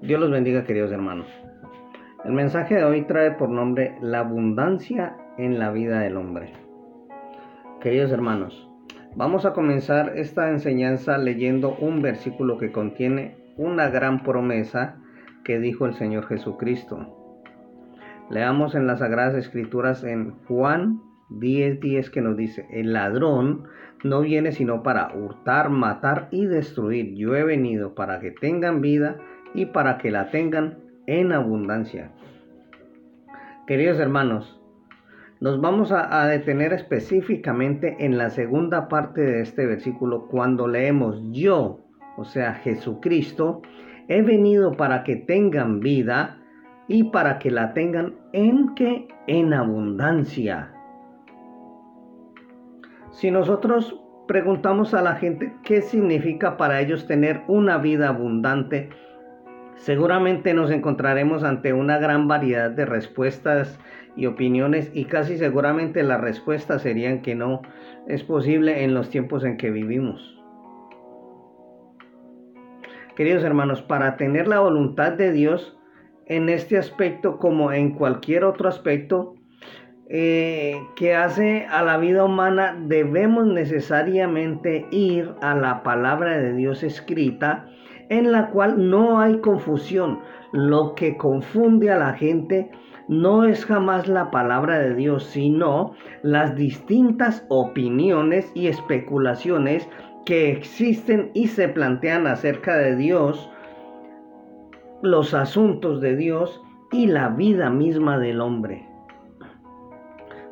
Dios los bendiga queridos hermanos. El mensaje de hoy trae por nombre La abundancia en la vida del hombre. Queridos hermanos, vamos a comenzar esta enseñanza leyendo un versículo que contiene una gran promesa que dijo el Señor Jesucristo. Leamos en las Sagradas Escrituras en Juan 10:10 10 que nos dice, el ladrón no viene sino para hurtar, matar y destruir. Yo he venido para que tengan vida y para que la tengan en abundancia. Queridos hermanos, nos vamos a, detener específicamente en la segunda parte de este versículo cuando leemos yo, o sea, Jesucristo, he venido para que tengan vida y para que la tengan en que en abundancia. Si nosotros preguntamos a la gente qué significa para ellos tener una vida abundante, Seguramente nos encontraremos ante una gran variedad de respuestas y opiniones y casi seguramente las respuestas serían que no es posible en los tiempos en que vivimos. Queridos hermanos, para tener la voluntad de Dios en este aspecto como en cualquier otro aspecto eh, que hace a la vida humana, debemos necesariamente ir a la palabra de Dios escrita en la cual no hay confusión. Lo que confunde a la gente no es jamás la palabra de Dios, sino las distintas opiniones y especulaciones que existen y se plantean acerca de Dios, los asuntos de Dios y la vida misma del hombre.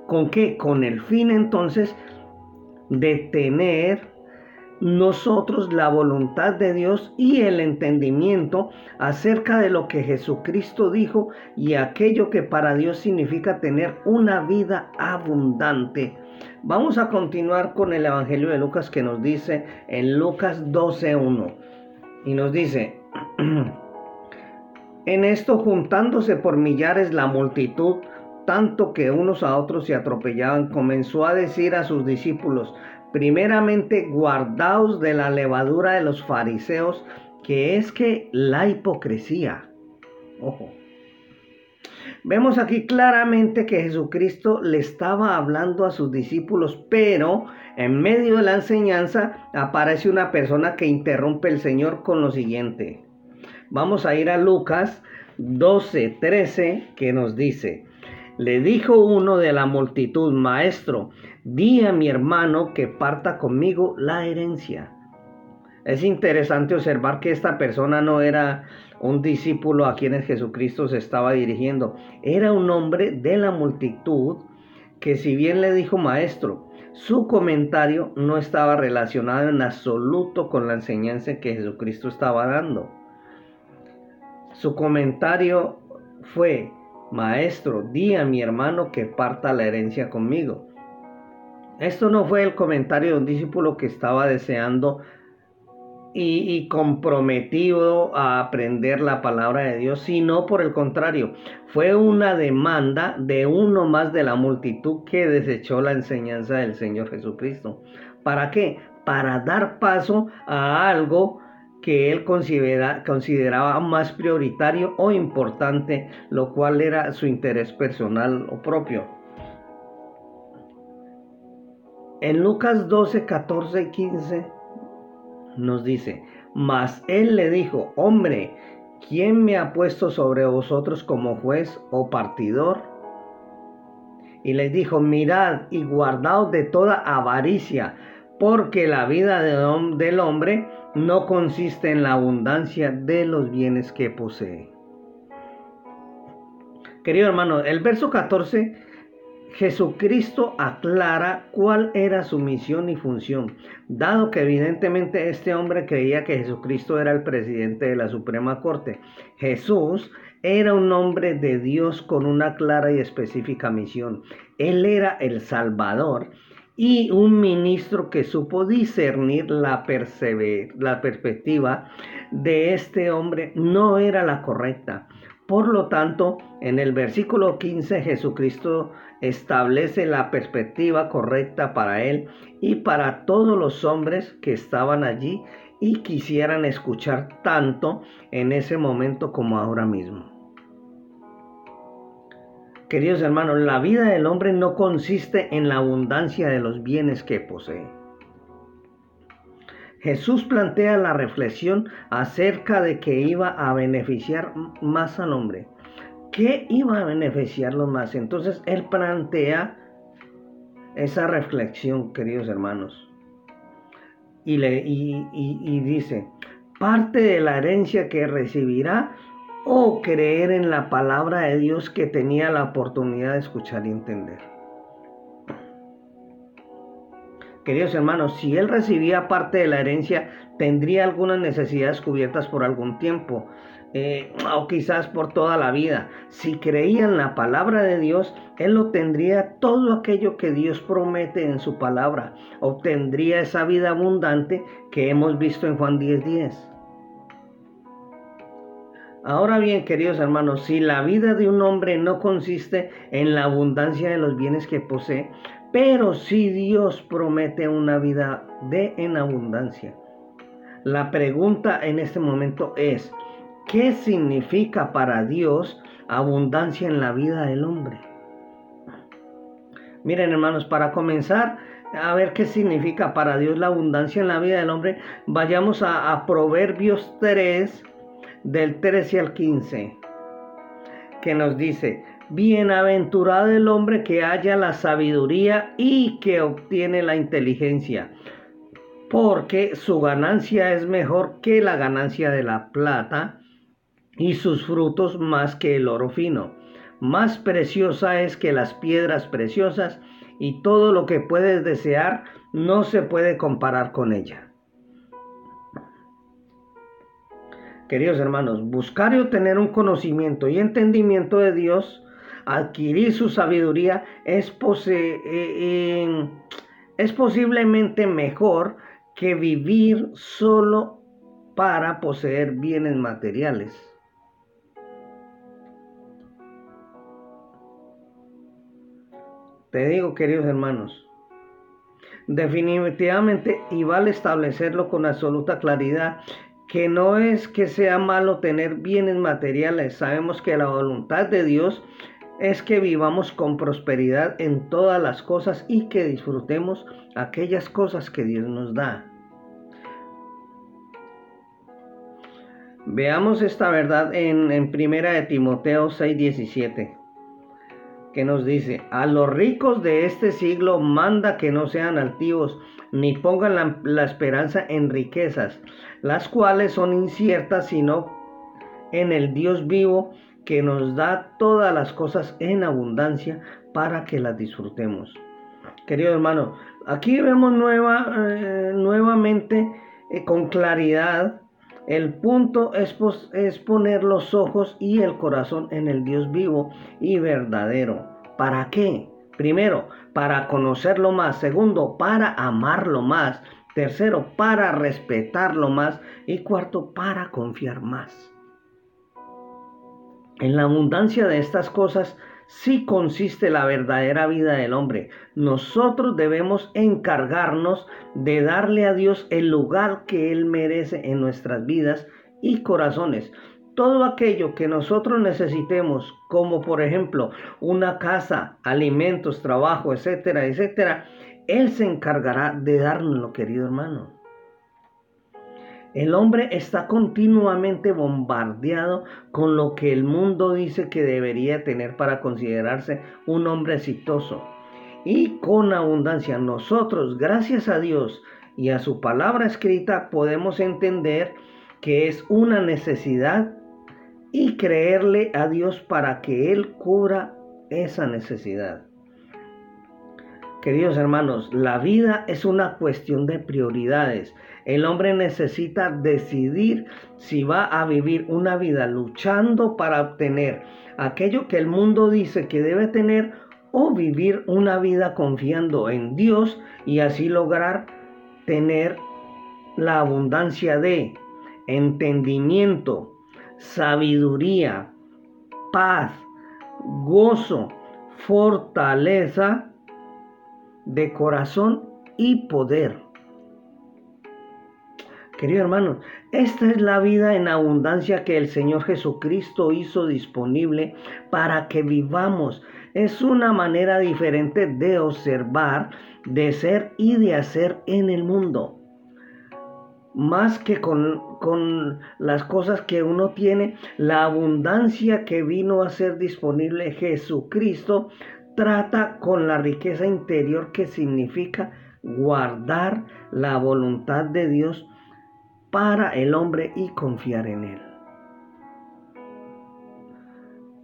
¿Con qué? Con el fin entonces de tener nosotros la voluntad de Dios y el entendimiento acerca de lo que Jesucristo dijo y aquello que para Dios significa tener una vida abundante. Vamos a continuar con el Evangelio de Lucas que nos dice en Lucas 12.1 y nos dice, en esto juntándose por millares la multitud, tanto que unos a otros se atropellaban, comenzó a decir a sus discípulos, primeramente guardaos de la levadura de los fariseos, que es que la hipocresía. Ojo. Vemos aquí claramente que Jesucristo le estaba hablando a sus discípulos, pero en medio de la enseñanza aparece una persona que interrumpe el Señor con lo siguiente. Vamos a ir a Lucas 12, 13, que nos dice, le dijo uno de la multitud, maestro, di a mi hermano que parta conmigo la herencia. Es interesante observar que esta persona no era un discípulo a quienes Jesucristo se estaba dirigiendo, era un hombre de la multitud que si bien le dijo maestro, su comentario no estaba relacionado en absoluto con la enseñanza que Jesucristo estaba dando. Su comentario fue, maestro, di a mi hermano que parta la herencia conmigo. Esto no fue el comentario de un discípulo que estaba deseando y, comprometido a aprender la palabra de Dios, sino por el contrario, fue una demanda de uno más de la multitud que desechó la enseñanza del Señor Jesucristo. ¿Para qué? Para dar paso a algo que él consideraba más prioritario o importante, lo cual era su interés personal o propio. En Lucas 12, 14 y 15 nos dice, mas él le dijo, hombre, ¿quién me ha puesto sobre vosotros como juez o partidor? Y les dijo, mirad y guardaos de toda avaricia, porque la vida del hombre no consiste en la abundancia de los bienes que posee. Querido hermano, el verso 14 Jesucristo aclara cuál era su misión y función, dado que evidentemente este hombre creía que Jesucristo era el presidente de la Suprema Corte. Jesús era un hombre de Dios con una clara y específica misión. Él era el Salvador y un ministro que supo discernir la, la perspectiva de este hombre no era la correcta. Por lo tanto, en el versículo 15 Jesucristo establece la perspectiva correcta para él y para todos los hombres que estaban allí y quisieran escuchar tanto en ese momento como ahora mismo. Queridos hermanos, la vida del hombre no consiste en la abundancia de los bienes que posee. Jesús plantea la reflexión acerca de que iba a beneficiar más al hombre. ¿Qué iba a beneficiarlo más? Entonces Él plantea esa reflexión, queridos hermanos. Y, le, y, dice, parte de la herencia que recibirá o creer en la palabra de Dios que tenía la oportunidad de escuchar y entender. Queridos hermanos, si él recibía parte de la herencia, tendría algunas necesidades cubiertas por algún tiempo. Eh, o quizás por toda la vida. Si creía en la palabra de Dios, Él obtendría todo aquello que Dios promete en su palabra. Obtendría esa vida abundante que hemos visto en Juan 10:10. 10. Ahora bien, queridos hermanos, si la vida de un hombre no consiste en la abundancia de los bienes que posee, pero si Dios promete una vida de en abundancia, la pregunta en este momento es, ¿Qué significa para Dios abundancia en la vida del hombre? Miren hermanos, para comenzar a ver qué significa para Dios la abundancia en la vida del hombre, vayamos a, Proverbios 3, del 13 al 15, que nos dice, Bienaventurado el hombre que haya la sabiduría y que obtiene la inteligencia, porque su ganancia es mejor que la ganancia de la plata y sus frutos más que el oro fino. Más preciosa es que las piedras preciosas y todo lo que puedes desear no se puede comparar con ella. Queridos hermanos, buscar y obtener un conocimiento y entendimiento de Dios, adquirir su sabiduría, es, eh, es posiblemente mejor que vivir solo para poseer bienes materiales. Te digo, queridos hermanos, definitivamente y vale establecerlo con absoluta claridad que no es que sea malo tener bienes materiales. Sabemos que la voluntad de Dios es que vivamos con prosperidad en todas las cosas y que disfrutemos aquellas cosas que Dios nos da. Veamos esta verdad en, Primera de Timoteo 6:17 que nos dice, a los ricos de este siglo manda que no sean altivos, ni pongan la, esperanza en riquezas, las cuales son inciertas, sino en el Dios vivo que nos da todas las cosas en abundancia para que las disfrutemos. Querido hermano, aquí vemos nueva, eh, nuevamente eh, con claridad el punto es, es, poner los ojos y el corazón en el Dios vivo y verdadero. ¿Para qué? Primero, para conocerlo más. Segundo, para amarlo más. Tercero, para respetarlo más. Y cuarto, para confiar más. En la abundancia de estas cosas sí consiste la verdadera vida del hombre. Nosotros debemos encargarnos de darle a Dios el lugar que Él merece en nuestras vidas y corazones. Todo aquello que nosotros necesitemos, como por ejemplo una casa, alimentos, trabajo, etcétera, etcétera, Él se encargará de darnoslo, querido hermano. El hombre está continuamente bombardeado con lo que el mundo dice que debería tener para considerarse un hombre exitoso. Y con abundancia nosotros, gracias a Dios y a su palabra escrita, podemos entender que es una necesidad y creerle a Dios para que Él cubra esa necesidad. Queridos hermanos, la vida es una cuestión de prioridades. El hombre necesita decidir si va a vivir una vida luchando para obtener aquello que el mundo dice que debe tener o vivir una vida confiando en Dios y así lograr tener la abundancia de entendimiento, sabiduría, paz, gozo, fortaleza de corazón y poder. Querido hermano, esta es la vida en abundancia que el Señor Jesucristo hizo disponible para que vivamos. Es una manera diferente de observar, de ser y de hacer en el mundo. Más que con, con las cosas que uno tiene, la abundancia que vino a ser disponible Jesucristo trata con la riqueza interior que significa guardar la voluntad de Dios para el hombre y confiar en él.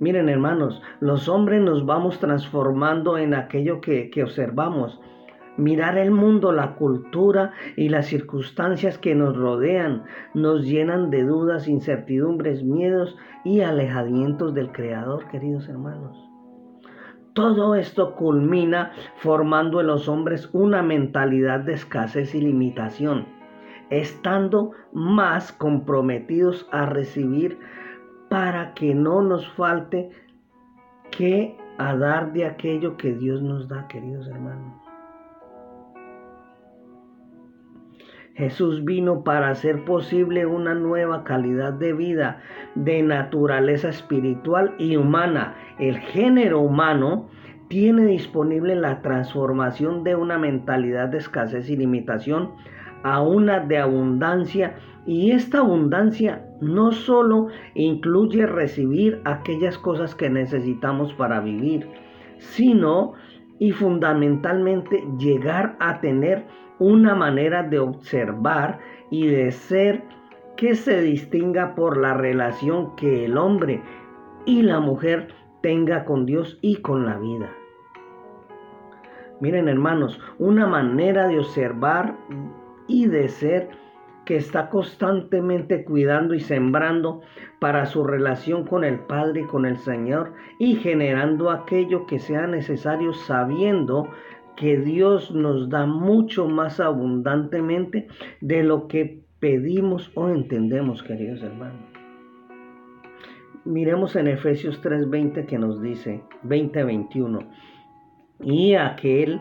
Miren hermanos, los hombres nos vamos transformando en aquello que, observamos. Mirar el mundo, la cultura y las circunstancias que nos rodean nos llenan de dudas, incertidumbres, miedos y alejamientos del Creador, queridos hermanos. Todo esto culmina formando en los hombres una mentalidad de escasez y limitación estando más comprometidos a recibir para que no nos falte que a dar de aquello que Dios nos da, queridos hermanos. Jesús vino para hacer posible una nueva calidad de vida de naturaleza espiritual y humana. El género humano tiene disponible la transformación de una mentalidad de escasez y limitación a una de abundancia y esta abundancia no solo incluye recibir aquellas cosas que necesitamos para vivir, sino y fundamentalmente llegar a tener una manera de observar y de ser que se distinga por la relación que el hombre y la mujer tenga con Dios y con la vida. Miren hermanos, una manera de observar y de ser que está constantemente cuidando y sembrando para su relación con el Padre y con el Señor y generando aquello que sea necesario sabiendo que Dios nos da mucho más abundantemente de lo que pedimos o entendemos, queridos hermanos. Miremos en Efesios 3:20 que nos dice, 20:21, y aquel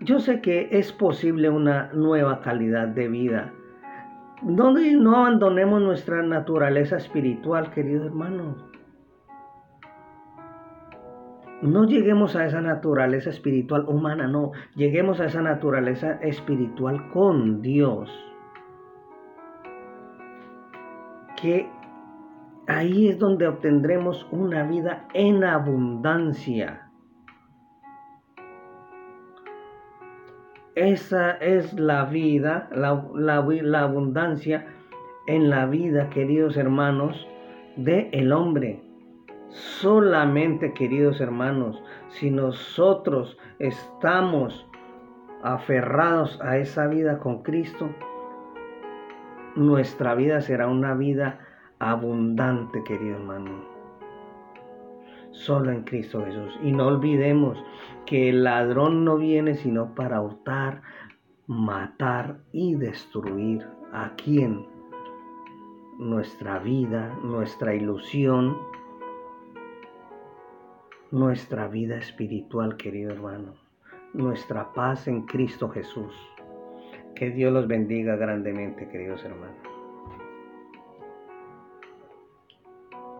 yo sé que es posible una nueva calidad de vida. No, no abandonemos nuestra naturaleza espiritual, queridos hermanos. No lleguemos a esa naturaleza espiritual humana, no. Lleguemos a esa naturaleza espiritual con Dios. Que ahí es donde obtendremos una vida en abundancia. Esa es la vida, la, abundancia en la vida, queridos hermanos, de el hombre. Solamente, queridos hermanos, si nosotros estamos aferrados a esa vida con Cristo, nuestra vida será una vida abundante, querido hermano solo en Cristo Jesús. Y no olvidemos que el ladrón no viene sino para hurtar, matar y destruir a quien nuestra vida, nuestra ilusión, nuestra vida espiritual, querido hermano, nuestra paz en Cristo Jesús. Que Dios los bendiga grandemente, queridos hermanos.